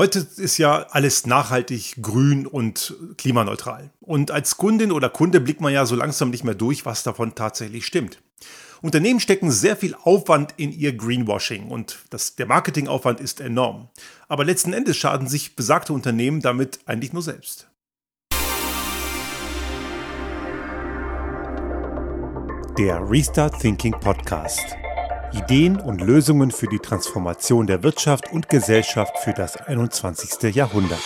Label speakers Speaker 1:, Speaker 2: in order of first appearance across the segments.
Speaker 1: Heute ist ja alles nachhaltig, grün und klimaneutral. Und als Kundin oder Kunde blickt man ja so langsam nicht mehr durch, was davon tatsächlich stimmt. Unternehmen stecken sehr viel Aufwand in ihr Greenwashing und das, der Marketingaufwand ist enorm. Aber letzten Endes schaden sich besagte Unternehmen damit eigentlich nur selbst.
Speaker 2: Der Restart Thinking Podcast. Ideen und Lösungen für die Transformation der Wirtschaft und Gesellschaft für das 21. Jahrhundert.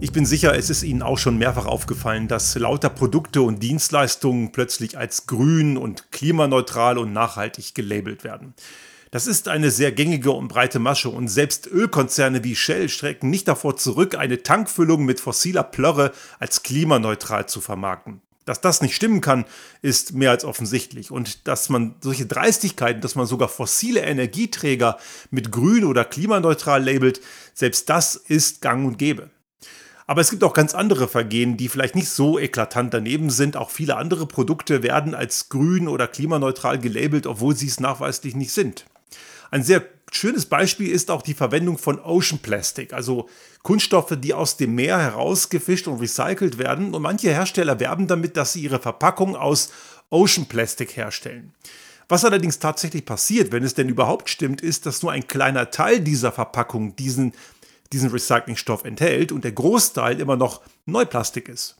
Speaker 1: Ich bin sicher, es ist Ihnen auch schon mehrfach aufgefallen, dass lauter Produkte und Dienstleistungen plötzlich als grün und klimaneutral und nachhaltig gelabelt werden. Das ist eine sehr gängige und breite Masche und selbst Ölkonzerne wie Shell strecken nicht davor zurück, eine Tankfüllung mit fossiler Plörre als klimaneutral zu vermarkten. Dass das nicht stimmen kann, ist mehr als offensichtlich. Und dass man solche Dreistigkeiten, dass man sogar fossile Energieträger mit grün oder klimaneutral labelt, selbst das ist gang und gäbe. Aber es gibt auch ganz andere Vergehen, die vielleicht nicht so eklatant daneben sind. Auch viele andere Produkte werden als grün oder klimaneutral gelabelt, obwohl sie es nachweislich nicht sind. Ein sehr schönes Beispiel ist auch die Verwendung von Ocean Plastic, also Kunststoffe, die aus dem Meer herausgefischt und recycelt werden. Und manche Hersteller werben damit, dass sie ihre Verpackung aus Ocean Plastic herstellen. Was allerdings tatsächlich passiert, wenn es denn überhaupt stimmt, ist, dass nur ein kleiner Teil dieser Verpackung diesen, diesen Recyclingstoff enthält und der Großteil immer noch Neuplastik ist.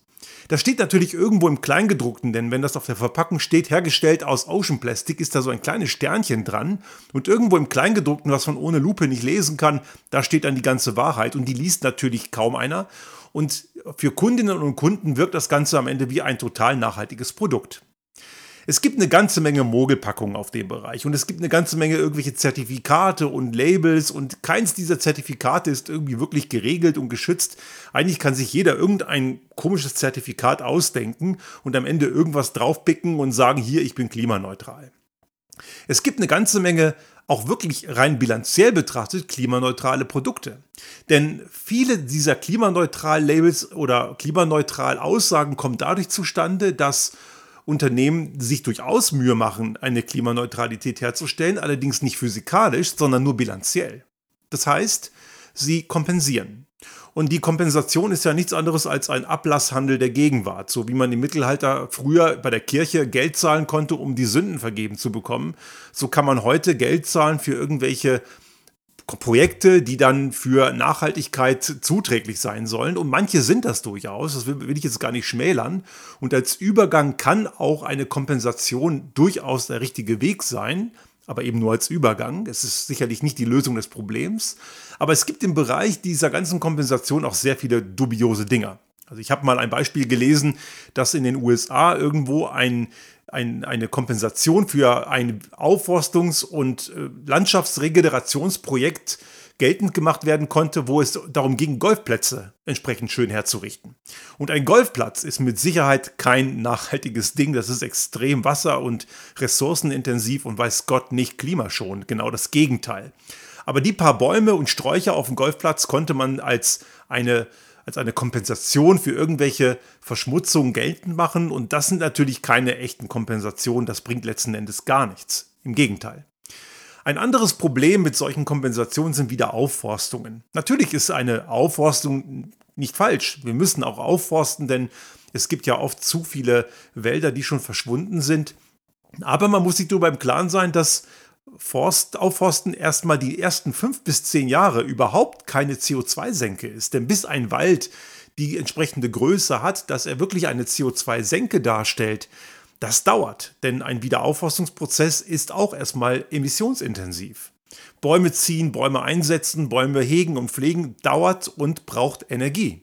Speaker 1: Das steht natürlich irgendwo im Kleingedruckten, denn wenn das auf der Verpackung steht, hergestellt aus Ocean Plastic, ist da so ein kleines Sternchen dran. Und irgendwo im Kleingedruckten, was man ohne Lupe nicht lesen kann, da steht dann die ganze Wahrheit. Und die liest natürlich kaum einer. Und für Kundinnen und Kunden wirkt das Ganze am Ende wie ein total nachhaltiges Produkt. Es gibt eine ganze Menge Mogelpackungen auf dem Bereich und es gibt eine ganze Menge irgendwelche Zertifikate und Labels und keins dieser Zertifikate ist irgendwie wirklich geregelt und geschützt. Eigentlich kann sich jeder irgendein komisches Zertifikat ausdenken und am Ende irgendwas draufpicken und sagen, hier, ich bin klimaneutral. Es gibt eine ganze Menge auch wirklich rein bilanziell betrachtet klimaneutrale Produkte. Denn viele dieser klimaneutral Labels oder klimaneutral Aussagen kommen dadurch zustande, dass Unternehmen sich durchaus Mühe machen, eine Klimaneutralität herzustellen, allerdings nicht physikalisch, sondern nur bilanziell. Das heißt, sie kompensieren. Und die Kompensation ist ja nichts anderes als ein Ablasshandel der Gegenwart, so wie man im Mittelalter früher bei der Kirche Geld zahlen konnte, um die Sünden vergeben zu bekommen. So kann man heute Geld zahlen für irgendwelche Projekte, die dann für Nachhaltigkeit zuträglich sein sollen. Und manche sind das durchaus, das will, ich jetzt gar nicht schmälern. Und als Übergang kann auch eine Kompensation durchaus der richtige Weg sein, aber eben nur als Übergang. Es ist sicherlich nicht die Lösung des Problems. Aber es gibt im Bereich dieser ganzen Kompensation auch sehr viele dubiose Dinge. Also ich habe mal ein Beispiel gelesen, dass in den USA irgendwo ein ein, eine Kompensation für ein Aufforstungs- und äh, Landschaftsregenerationsprojekt geltend gemacht werden konnte, wo es darum ging, Golfplätze entsprechend schön herzurichten. Und ein Golfplatz ist mit Sicherheit kein nachhaltiges Ding. Das ist extrem wasser- und ressourcenintensiv und weiß Gott nicht klimaschonend. Genau das Gegenteil. Aber die paar Bäume und Sträucher auf dem Golfplatz konnte man als eine als eine Kompensation für irgendwelche Verschmutzungen geltend machen. Und das sind natürlich keine echten Kompensationen. Das bringt letzten Endes gar nichts. Im Gegenteil. Ein anderes Problem mit solchen Kompensationen sind wieder Aufforstungen. Natürlich ist eine Aufforstung nicht falsch. Wir müssen auch aufforsten, denn es gibt ja oft zu viele Wälder, die schon verschwunden sind. Aber man muss sich darüber im Klaren sein, dass Forst, Aufforsten erstmal die ersten fünf bis zehn Jahre überhaupt keine CO2-Senke ist. Denn bis ein Wald die entsprechende Größe hat, dass er wirklich eine CO2-Senke darstellt, das dauert. Denn ein Wiederaufforstungsprozess ist auch erstmal emissionsintensiv. Bäume ziehen, Bäume einsetzen, Bäume hegen und pflegen dauert und braucht Energie.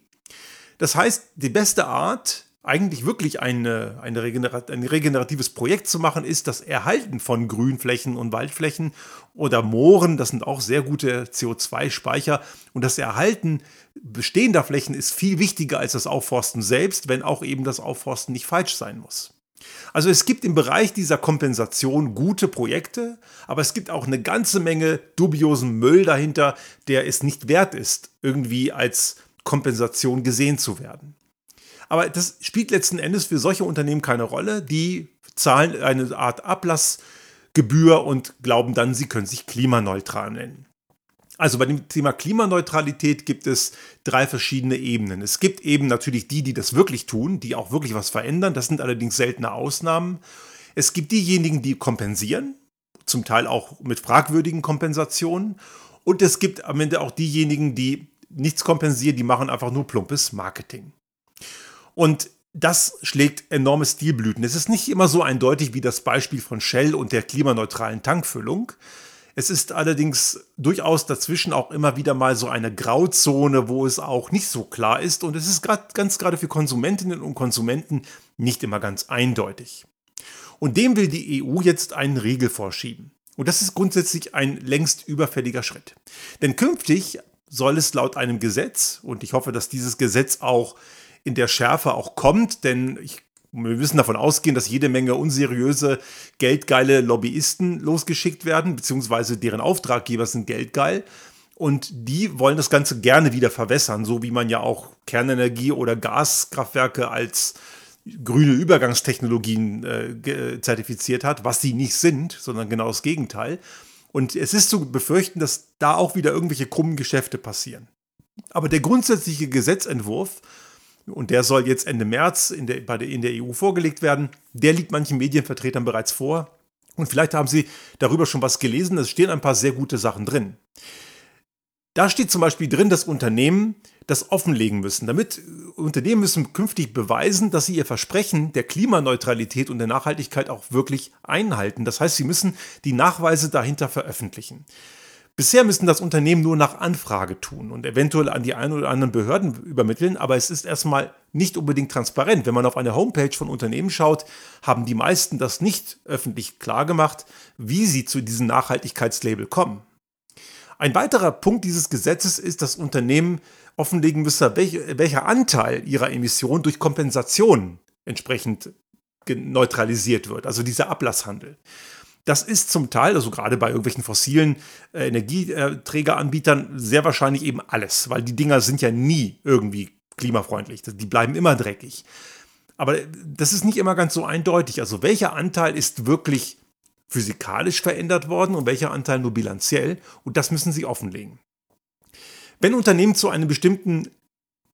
Speaker 1: Das heißt, die beste Art, eigentlich wirklich eine, eine Regenerat ein regeneratives Projekt zu machen, ist das Erhalten von Grünflächen und Waldflächen oder Mooren. Das sind auch sehr gute CO2-Speicher. Und das Erhalten bestehender Flächen ist viel wichtiger als das Aufforsten selbst, wenn auch eben das Aufforsten nicht falsch sein muss. Also es gibt im Bereich dieser Kompensation gute Projekte, aber es gibt auch eine ganze Menge dubiosen Müll dahinter, der es nicht wert ist, irgendwie als Kompensation gesehen zu werden. Aber das spielt letzten Endes für solche Unternehmen keine Rolle. Die zahlen eine Art Ablassgebühr und glauben dann, sie können sich klimaneutral nennen. Also bei dem Thema Klimaneutralität gibt es drei verschiedene Ebenen. Es gibt eben natürlich die, die das wirklich tun, die auch wirklich was verändern. Das sind allerdings seltene Ausnahmen. Es gibt diejenigen, die kompensieren, zum Teil auch mit fragwürdigen Kompensationen. Und es gibt am Ende auch diejenigen, die nichts kompensieren, die machen einfach nur plumpes Marketing. Und das schlägt enorme Stilblüten. Es ist nicht immer so eindeutig wie das Beispiel von Shell und der klimaneutralen Tankfüllung. Es ist allerdings durchaus dazwischen auch immer wieder mal so eine Grauzone, wo es auch nicht so klar ist und es ist grad, ganz gerade für Konsumentinnen und Konsumenten nicht immer ganz eindeutig. Und dem will die EU jetzt einen Riegel vorschieben. Und das ist grundsätzlich ein längst überfälliger Schritt. Denn künftig soll es laut einem Gesetz, und ich hoffe, dass dieses Gesetz auch in der Schärfe auch kommt, denn ich wir müssen davon ausgehen, dass jede Menge unseriöse, geldgeile Lobbyisten losgeschickt werden, beziehungsweise deren Auftraggeber sind geldgeil. Und die wollen das Ganze gerne wieder verwässern, so wie man ja auch Kernenergie oder Gaskraftwerke als grüne Übergangstechnologien äh, zertifiziert hat, was sie nicht sind, sondern genau das Gegenteil. Und es ist zu befürchten, dass da auch wieder irgendwelche krummen Geschäfte passieren. Aber der grundsätzliche Gesetzentwurf und der soll jetzt Ende März in der, der, in der EU vorgelegt werden. Der liegt manchen Medienvertretern bereits vor. Und vielleicht haben Sie darüber schon was gelesen. Es stehen ein paar sehr gute Sachen drin. Da steht zum Beispiel drin, dass Unternehmen das offenlegen müssen. Damit Unternehmen müssen künftig beweisen, dass sie ihr Versprechen der Klimaneutralität und der Nachhaltigkeit auch wirklich einhalten. Das heißt, sie müssen die Nachweise dahinter veröffentlichen. Bisher müssen das Unternehmen nur nach Anfrage tun und eventuell an die ein oder anderen Behörden übermitteln, aber es ist erstmal nicht unbedingt transparent. Wenn man auf eine Homepage von Unternehmen schaut, haben die meisten das nicht öffentlich klargemacht, wie sie zu diesem Nachhaltigkeitslabel kommen. Ein weiterer Punkt dieses Gesetzes ist, dass Unternehmen offenlegen müssen, welcher Anteil ihrer Emissionen durch Kompensation entsprechend neutralisiert wird, also dieser Ablasshandel. Das ist zum Teil, also gerade bei irgendwelchen fossilen äh, Energieträgeranbietern, sehr wahrscheinlich eben alles, weil die Dinger sind ja nie irgendwie klimafreundlich. Die bleiben immer dreckig. Aber das ist nicht immer ganz so eindeutig. Also welcher Anteil ist wirklich physikalisch verändert worden und welcher Anteil nur bilanziell? Und das müssen sie offenlegen. Wenn Unternehmen zu einem bestimmten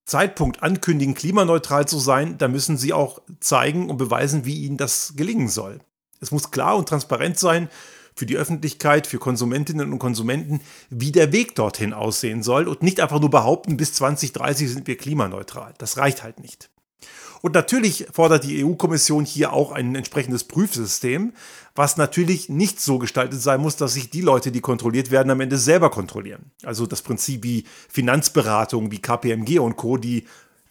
Speaker 1: Zeitpunkt ankündigen, klimaneutral zu sein, dann müssen sie auch zeigen und beweisen, wie ihnen das gelingen soll. Es muss klar und transparent sein für die Öffentlichkeit, für Konsumentinnen und Konsumenten, wie der Weg dorthin aussehen soll und nicht einfach nur behaupten, bis 2030 sind wir klimaneutral. Das reicht halt nicht. Und natürlich fordert die EU-Kommission hier auch ein entsprechendes Prüfsystem, was natürlich nicht so gestaltet sein muss, dass sich die Leute, die kontrolliert werden, am Ende selber kontrollieren. Also das Prinzip wie Finanzberatung, wie KPMG und Co., die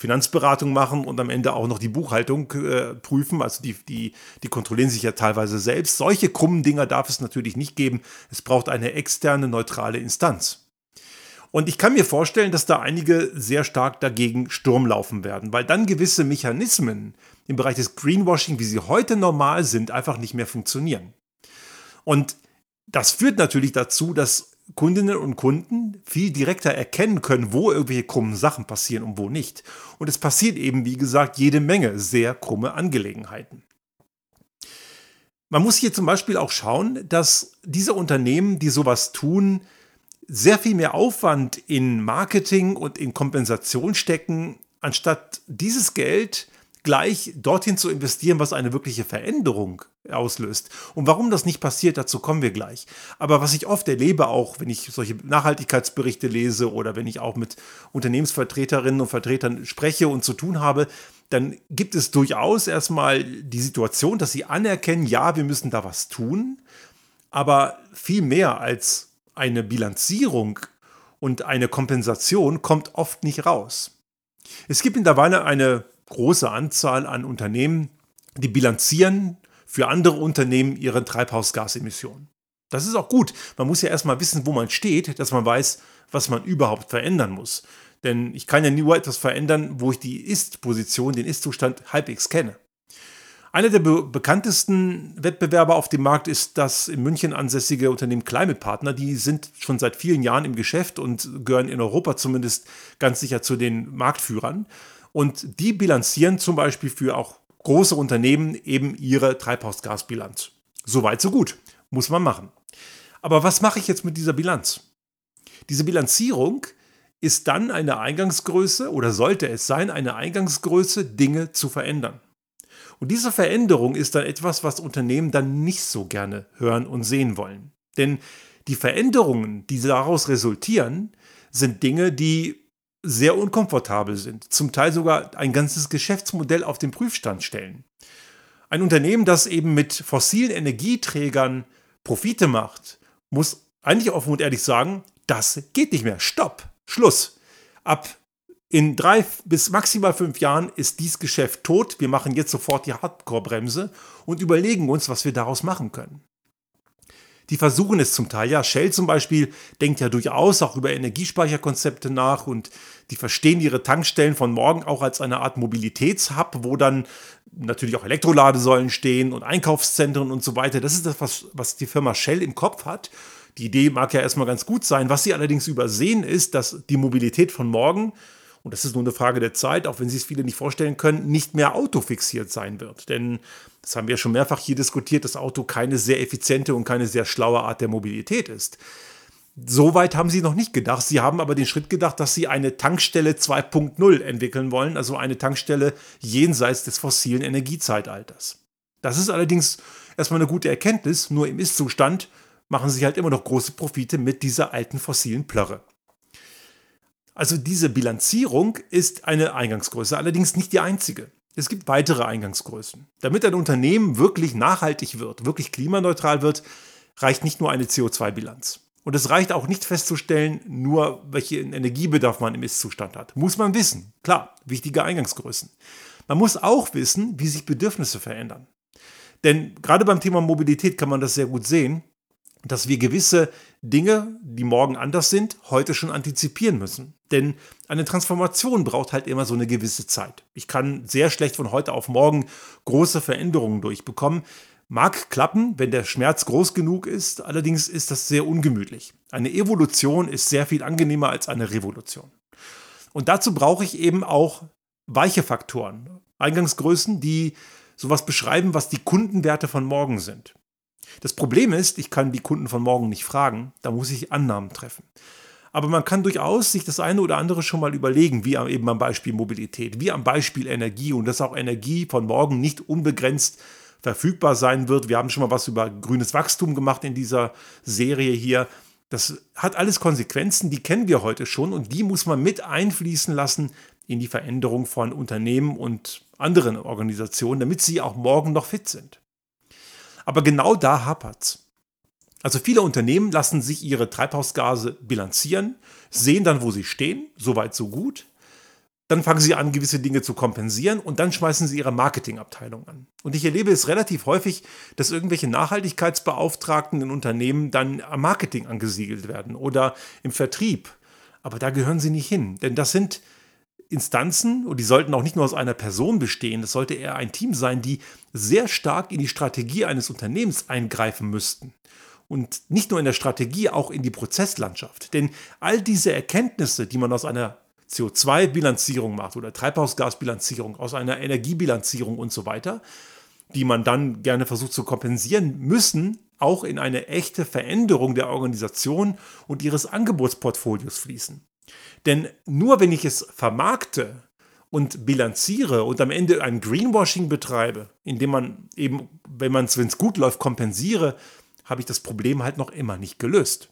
Speaker 1: Finanzberatung machen und am Ende auch noch die Buchhaltung äh, prüfen. Also die, die, die kontrollieren sich ja teilweise selbst. Solche krummen Dinger darf es natürlich nicht geben. Es braucht eine externe, neutrale Instanz. Und ich kann mir vorstellen, dass da einige sehr stark dagegen Sturm laufen werden, weil dann gewisse Mechanismen im Bereich des Greenwashing, wie sie heute normal sind, einfach nicht mehr funktionieren. Und das führt natürlich dazu, dass Kundinnen und Kunden viel direkter erkennen können, wo irgendwelche krummen Sachen passieren und wo nicht. Und es passiert eben, wie gesagt, jede Menge sehr krumme Angelegenheiten. Man muss hier zum Beispiel auch schauen, dass diese Unternehmen, die sowas tun, sehr viel mehr Aufwand in Marketing und in Kompensation stecken, anstatt dieses Geld gleich dorthin zu investieren, was eine wirkliche Veränderung auslöst. Und warum das nicht passiert, dazu kommen wir gleich. Aber was ich oft erlebe, auch wenn ich solche Nachhaltigkeitsberichte lese oder wenn ich auch mit Unternehmensvertreterinnen und Vertretern spreche und zu tun habe, dann gibt es durchaus erstmal die Situation, dass sie anerkennen, ja, wir müssen da was tun, aber viel mehr als eine Bilanzierung und eine Kompensation kommt oft nicht raus. Es gibt mittlerweile eine große Anzahl an Unternehmen, die bilanzieren für andere Unternehmen ihre Treibhausgasemissionen. Das ist auch gut. Man muss ja erstmal wissen, wo man steht, dass man weiß, was man überhaupt verändern muss. Denn ich kann ja nur etwas verändern, wo ich die Ist-Position, den Ist-Zustand halbwegs kenne. Einer der be bekanntesten Wettbewerber auf dem Markt ist das in München ansässige Unternehmen Climate Partner. Die sind schon seit vielen Jahren im Geschäft und gehören in Europa zumindest ganz sicher zu den Marktführern. Und die bilanzieren zum Beispiel für auch große Unternehmen eben ihre Treibhausgasbilanz. Soweit, so gut. Muss man machen. Aber was mache ich jetzt mit dieser Bilanz? Diese Bilanzierung ist dann eine Eingangsgröße oder sollte es sein, eine Eingangsgröße, Dinge zu verändern. Und diese Veränderung ist dann etwas, was Unternehmen dann nicht so gerne hören und sehen wollen. Denn die Veränderungen, die daraus resultieren, sind Dinge, die sehr unkomfortabel sind, zum Teil sogar ein ganzes Geschäftsmodell auf den Prüfstand stellen. Ein Unternehmen, das eben mit fossilen Energieträgern Profite macht, muss eigentlich offen und ehrlich sagen, das geht nicht mehr. Stopp, Schluss. Ab in drei bis maximal fünf Jahren ist dies Geschäft tot. Wir machen jetzt sofort die Hardcore-Bremse und überlegen uns, was wir daraus machen können. Die versuchen es zum Teil. Ja, Shell zum Beispiel denkt ja durchaus auch über Energiespeicherkonzepte nach und die verstehen ihre Tankstellen von morgen auch als eine Art Mobilitätshub, wo dann natürlich auch Elektroladesäulen stehen und Einkaufszentren und so weiter. Das ist das, was, was die Firma Shell im Kopf hat. Die Idee mag ja erstmal ganz gut sein. Was sie allerdings übersehen, ist, dass die Mobilität von morgen und das ist nur eine Frage der Zeit, auch wenn sich es viele nicht vorstellen können, nicht mehr autofixiert sein wird. Denn das haben wir schon mehrfach hier diskutiert, das Auto keine sehr effiziente und keine sehr schlaue Art der Mobilität ist. Soweit haben sie noch nicht gedacht. Sie haben aber den Schritt gedacht, dass sie eine Tankstelle 2.0 entwickeln wollen, also eine Tankstelle jenseits des fossilen Energiezeitalters. Das ist allerdings erstmal eine gute Erkenntnis, nur im Ist-Zustand machen sie halt immer noch große Profite mit dieser alten fossilen Plörre. Also diese Bilanzierung ist eine Eingangsgröße, allerdings nicht die einzige. Es gibt weitere Eingangsgrößen. Damit ein Unternehmen wirklich nachhaltig wird, wirklich klimaneutral wird, reicht nicht nur eine CO2-Bilanz. Und es reicht auch nicht festzustellen, nur welchen Energiebedarf man im Ist-Zustand hat. Muss man wissen. Klar, wichtige Eingangsgrößen. Man muss auch wissen, wie sich Bedürfnisse verändern. Denn gerade beim Thema Mobilität kann man das sehr gut sehen dass wir gewisse Dinge, die morgen anders sind, heute schon antizipieren müssen. Denn eine Transformation braucht halt immer so eine gewisse Zeit. Ich kann sehr schlecht von heute auf morgen große Veränderungen durchbekommen. Mag klappen, wenn der Schmerz groß genug ist, allerdings ist das sehr ungemütlich. Eine Evolution ist sehr viel angenehmer als eine Revolution. Und dazu brauche ich eben auch weiche Faktoren, Eingangsgrößen, die sowas beschreiben, was die Kundenwerte von morgen sind. Das Problem ist, ich kann die Kunden von morgen nicht fragen, da muss ich Annahmen treffen. Aber man kann durchaus sich das eine oder andere schon mal überlegen, wie eben am Beispiel Mobilität, wie am Beispiel Energie und dass auch Energie von morgen nicht unbegrenzt verfügbar sein wird. Wir haben schon mal was über grünes Wachstum gemacht in dieser Serie hier. Das hat alles Konsequenzen, die kennen wir heute schon und die muss man mit einfließen lassen in die Veränderung von Unternehmen und anderen Organisationen, damit sie auch morgen noch fit sind. Aber genau da hapert's. Also viele Unternehmen lassen sich ihre Treibhausgase bilanzieren, sehen dann, wo sie stehen, soweit so gut. Dann fangen sie an, gewisse Dinge zu kompensieren und dann schmeißen sie ihre Marketingabteilung an. Und ich erlebe es relativ häufig, dass irgendwelche Nachhaltigkeitsbeauftragten in Unternehmen dann am Marketing angesiedelt werden oder im Vertrieb. Aber da gehören sie nicht hin, denn das sind Instanzen, und die sollten auch nicht nur aus einer Person bestehen, das sollte eher ein Team sein, die sehr stark in die Strategie eines Unternehmens eingreifen müssten. Und nicht nur in der Strategie, auch in die Prozesslandschaft. Denn all diese Erkenntnisse, die man aus einer CO2-Bilanzierung macht oder Treibhausgasbilanzierung, aus einer Energiebilanzierung und so weiter, die man dann gerne versucht zu kompensieren, müssen auch in eine echte Veränderung der Organisation und ihres Angebotsportfolios fließen. Denn nur wenn ich es vermarkte und bilanziere und am Ende ein Greenwashing betreibe, indem man eben, wenn man es, wenn es gut läuft, kompensiere, habe ich das Problem halt noch immer nicht gelöst.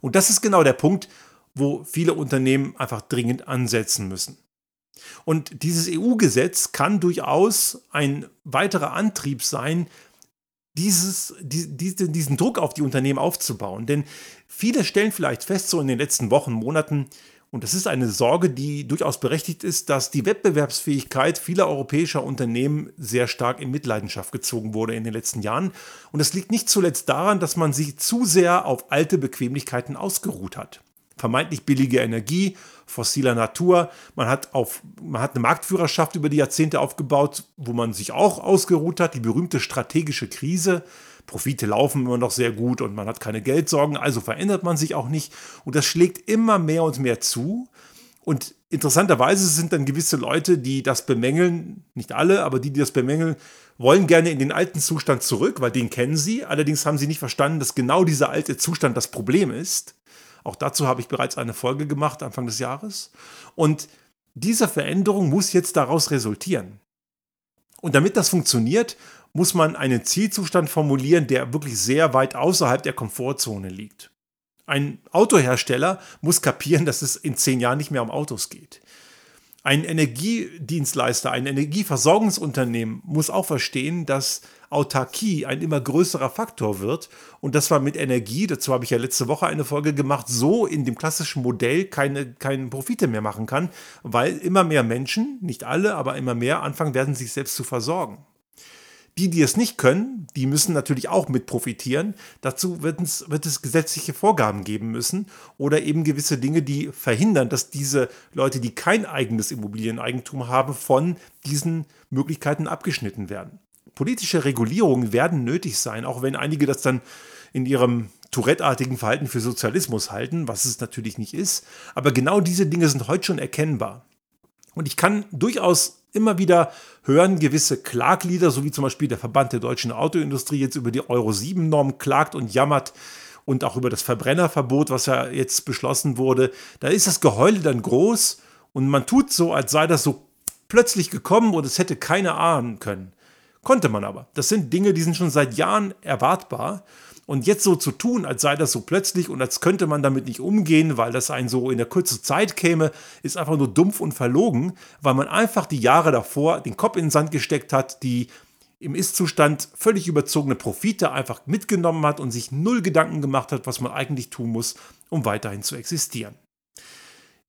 Speaker 1: Und das ist genau der Punkt, wo viele Unternehmen einfach dringend ansetzen müssen. Und dieses EU-Gesetz kann durchaus ein weiterer Antrieb sein, dieses, die, diesen Druck auf die Unternehmen aufzubauen. Denn viele stellen vielleicht fest, so in den letzten Wochen, Monaten, und das ist eine Sorge, die durchaus berechtigt ist, dass die Wettbewerbsfähigkeit vieler europäischer Unternehmen sehr stark in Mitleidenschaft gezogen wurde in den letzten Jahren. Und das liegt nicht zuletzt daran, dass man sich zu sehr auf alte Bequemlichkeiten ausgeruht hat vermeintlich billige Energie, fossiler Natur. Man hat, auf, man hat eine Marktführerschaft über die Jahrzehnte aufgebaut, wo man sich auch ausgeruht hat. Die berühmte strategische Krise. Profite laufen immer noch sehr gut und man hat keine Geldsorgen, also verändert man sich auch nicht. Und das schlägt immer mehr und mehr zu. Und interessanterweise sind dann gewisse Leute, die das bemängeln, nicht alle, aber die, die das bemängeln, wollen gerne in den alten Zustand zurück, weil den kennen sie. Allerdings haben sie nicht verstanden, dass genau dieser alte Zustand das Problem ist. Auch dazu habe ich bereits eine Folge gemacht, Anfang des Jahres. Und diese Veränderung muss jetzt daraus resultieren. Und damit das funktioniert, muss man einen Zielzustand formulieren, der wirklich sehr weit außerhalb der Komfortzone liegt. Ein Autohersteller muss kapieren, dass es in zehn Jahren nicht mehr um Autos geht. Ein Energiedienstleister, ein Energieversorgungsunternehmen muss auch verstehen, dass Autarkie ein immer größerer Faktor wird und dass man mit Energie, dazu habe ich ja letzte Woche eine Folge gemacht, so in dem klassischen Modell keine, keine Profite mehr machen kann, weil immer mehr Menschen, nicht alle, aber immer mehr anfangen werden, sich selbst zu versorgen. Die, die es nicht können, die müssen natürlich auch mit profitieren. Dazu wird es, wird es gesetzliche Vorgaben geben müssen oder eben gewisse Dinge, die verhindern, dass diese Leute, die kein eigenes Immobilieneigentum haben, von diesen Möglichkeiten abgeschnitten werden. Politische Regulierungen werden nötig sein, auch wenn einige das dann in ihrem Tourette-artigen Verhalten für Sozialismus halten, was es natürlich nicht ist. Aber genau diese Dinge sind heute schon erkennbar. Und ich kann durchaus immer wieder hören gewisse Klaglieder, so wie zum Beispiel der Verband der deutschen Autoindustrie jetzt über die Euro 7-Norm klagt und jammert und auch über das Verbrennerverbot, was ja jetzt beschlossen wurde. Da ist das Geheule dann groß und man tut so, als sei das so plötzlich gekommen und es hätte keiner ahnen können. Konnte man aber. Das sind Dinge, die sind schon seit Jahren erwartbar. Und jetzt so zu tun, als sei das so plötzlich und als könnte man damit nicht umgehen, weil das einen so in der kurzen Zeit käme, ist einfach nur dumpf und verlogen, weil man einfach die Jahre davor den Kopf in den Sand gesteckt hat, die im Ist-Zustand völlig überzogene Profite einfach mitgenommen hat und sich null Gedanken gemacht hat, was man eigentlich tun muss, um weiterhin zu existieren.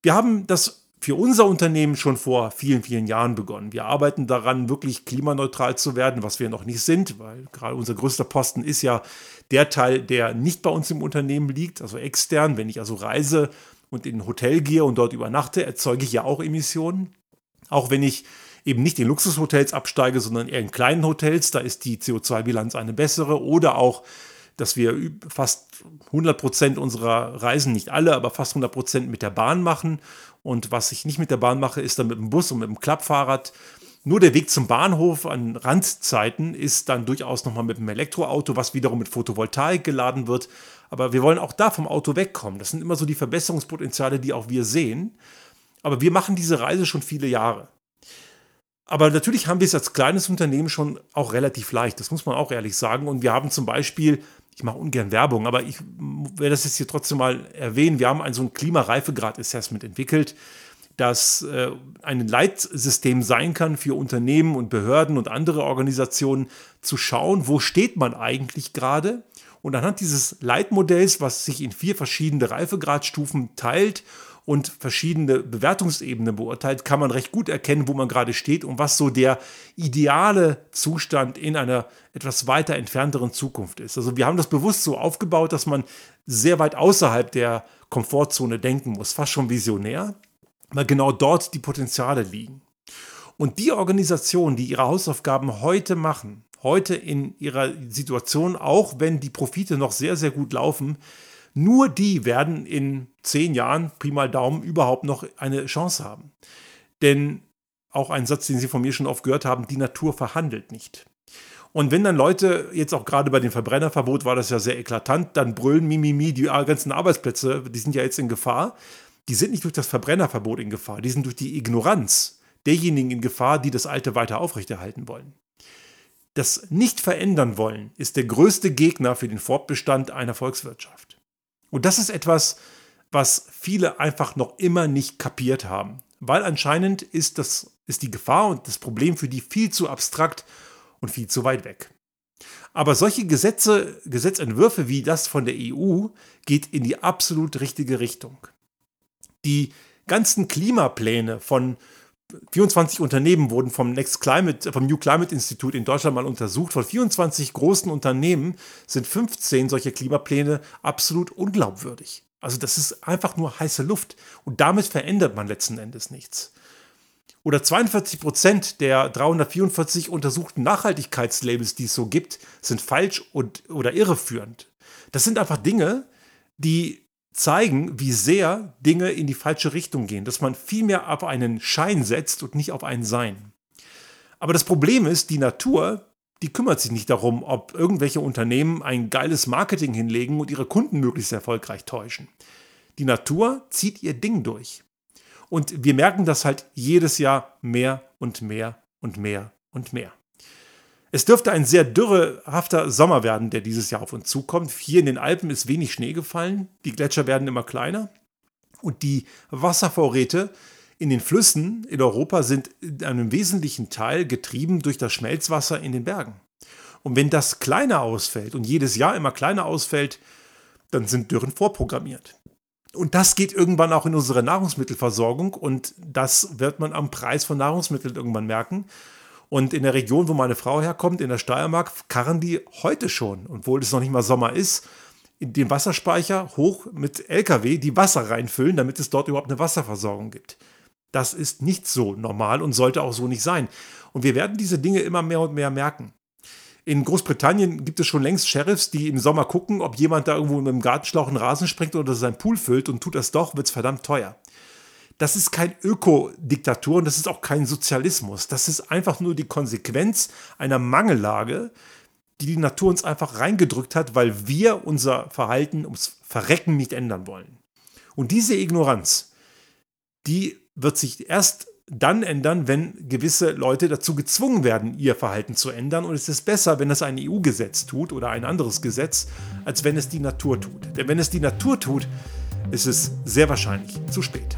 Speaker 1: Wir haben das für unser Unternehmen schon vor vielen, vielen Jahren begonnen. Wir arbeiten daran, wirklich klimaneutral zu werden, was wir noch nicht sind, weil gerade unser größter Posten ist ja der Teil, der nicht bei uns im Unternehmen liegt, also extern. Wenn ich also reise und in ein Hotel gehe und dort übernachte, erzeuge ich ja auch Emissionen. Auch wenn ich eben nicht in Luxushotels absteige, sondern eher in kleinen Hotels, da ist die CO2-Bilanz eine bessere. Oder auch, dass wir fast 100 Prozent unserer Reisen, nicht alle, aber fast 100 Prozent mit der Bahn machen und was ich nicht mit der Bahn mache, ist dann mit dem Bus und mit dem Klappfahrrad. Nur der Weg zum Bahnhof an Randzeiten ist dann durchaus nochmal mit dem Elektroauto, was wiederum mit Photovoltaik geladen wird. Aber wir wollen auch da vom Auto wegkommen. Das sind immer so die Verbesserungspotenziale, die auch wir sehen. Aber wir machen diese Reise schon viele Jahre. Aber natürlich haben wir es als kleines Unternehmen schon auch relativ leicht. Das muss man auch ehrlich sagen. Und wir haben zum Beispiel ich mache ungern Werbung, aber ich werde das jetzt hier trotzdem mal erwähnen. Wir haben ein so ein Klimareifegrad-Assessment entwickelt, das äh, ein Leitsystem sein kann für Unternehmen und Behörden und andere Organisationen, zu schauen, wo steht man eigentlich gerade. Und anhand dieses Leitmodells, was sich in vier verschiedene Reifegradstufen teilt und verschiedene Bewertungsebenen beurteilt, kann man recht gut erkennen, wo man gerade steht und was so der ideale Zustand in einer etwas weiter entfernteren Zukunft ist. Also wir haben das bewusst so aufgebaut, dass man sehr weit außerhalb der Komfortzone denken muss, fast schon visionär, weil genau dort die Potenziale liegen. Und die Organisationen, die ihre Hausaufgaben heute machen, heute in ihrer Situation, auch wenn die Profite noch sehr, sehr gut laufen, nur die werden in zehn Jahren, prima Daumen, überhaupt noch eine Chance haben. Denn auch ein Satz, den Sie von mir schon oft gehört haben, die Natur verhandelt nicht. Und wenn dann Leute, jetzt auch gerade bei dem Verbrennerverbot war das ja sehr eklatant, dann brüllen Mimimi, die ganzen Arbeitsplätze, die sind ja jetzt in Gefahr. Die sind nicht durch das Verbrennerverbot in Gefahr, die sind durch die Ignoranz derjenigen in Gefahr, die das Alte weiter aufrechterhalten wollen. Das Nicht-Verändern wollen ist der größte Gegner für den Fortbestand einer Volkswirtschaft. Und das ist etwas, was viele einfach noch immer nicht kapiert haben. Weil anscheinend ist, das, ist die Gefahr und das Problem für die viel zu abstrakt und viel zu weit weg. Aber solche Gesetze, Gesetzentwürfe wie das von der EU geht in die absolut richtige Richtung. Die ganzen Klimapläne von 24 Unternehmen wurden vom Next Climate, vom New Climate Institute in Deutschland mal untersucht. Von 24 großen Unternehmen sind 15 solcher Klimapläne absolut unglaubwürdig. Also das ist einfach nur heiße Luft und damit verändert man letzten Endes nichts. Oder 42 Prozent der 344 untersuchten Nachhaltigkeitslabels, die es so gibt, sind falsch und, oder irreführend. Das sind einfach Dinge, die zeigen, wie sehr Dinge in die falsche Richtung gehen, dass man viel mehr auf einen Schein setzt und nicht auf ein Sein. Aber das Problem ist, die Natur, die kümmert sich nicht darum, ob irgendwelche Unternehmen ein geiles Marketing hinlegen und ihre Kunden möglichst erfolgreich täuschen. Die Natur zieht ihr Ding durch. Und wir merken das halt jedes Jahr mehr und mehr und mehr und mehr. Es dürfte ein sehr dürrehafter Sommer werden, der dieses Jahr auf uns zukommt. Hier in den Alpen ist wenig Schnee gefallen, die Gletscher werden immer kleiner und die Wasservorräte in den Flüssen in Europa sind in einem wesentlichen Teil getrieben durch das Schmelzwasser in den Bergen. Und wenn das kleiner ausfällt und jedes Jahr immer kleiner ausfällt, dann sind Dürren vorprogrammiert. Und das geht irgendwann auch in unsere Nahrungsmittelversorgung und das wird man am Preis von Nahrungsmitteln irgendwann merken. Und in der Region, wo meine Frau herkommt, in der Steiermark, karren die heute schon, obwohl es noch nicht mal Sommer ist, in den Wasserspeicher hoch mit LKW, die Wasser reinfüllen, damit es dort überhaupt eine Wasserversorgung gibt. Das ist nicht so normal und sollte auch so nicht sein. Und wir werden diese Dinge immer mehr und mehr merken. In Großbritannien gibt es schon längst Sheriffs, die im Sommer gucken, ob jemand da irgendwo mit dem Gartenschlauch einen Rasen springt oder seinen Pool füllt und tut das doch, wird es verdammt teuer. Das ist kein Ökodiktatur und das ist auch kein Sozialismus. Das ist einfach nur die Konsequenz einer Mangellage, die die Natur uns einfach reingedrückt hat, weil wir unser Verhalten ums Verrecken nicht ändern wollen. Und diese Ignoranz, die wird sich erst dann ändern, wenn gewisse Leute dazu gezwungen werden, ihr Verhalten zu ändern. Und es ist besser, wenn es ein EU-Gesetz tut oder ein anderes Gesetz, als wenn es die Natur tut. Denn wenn es die Natur tut, ist es sehr wahrscheinlich zu spät.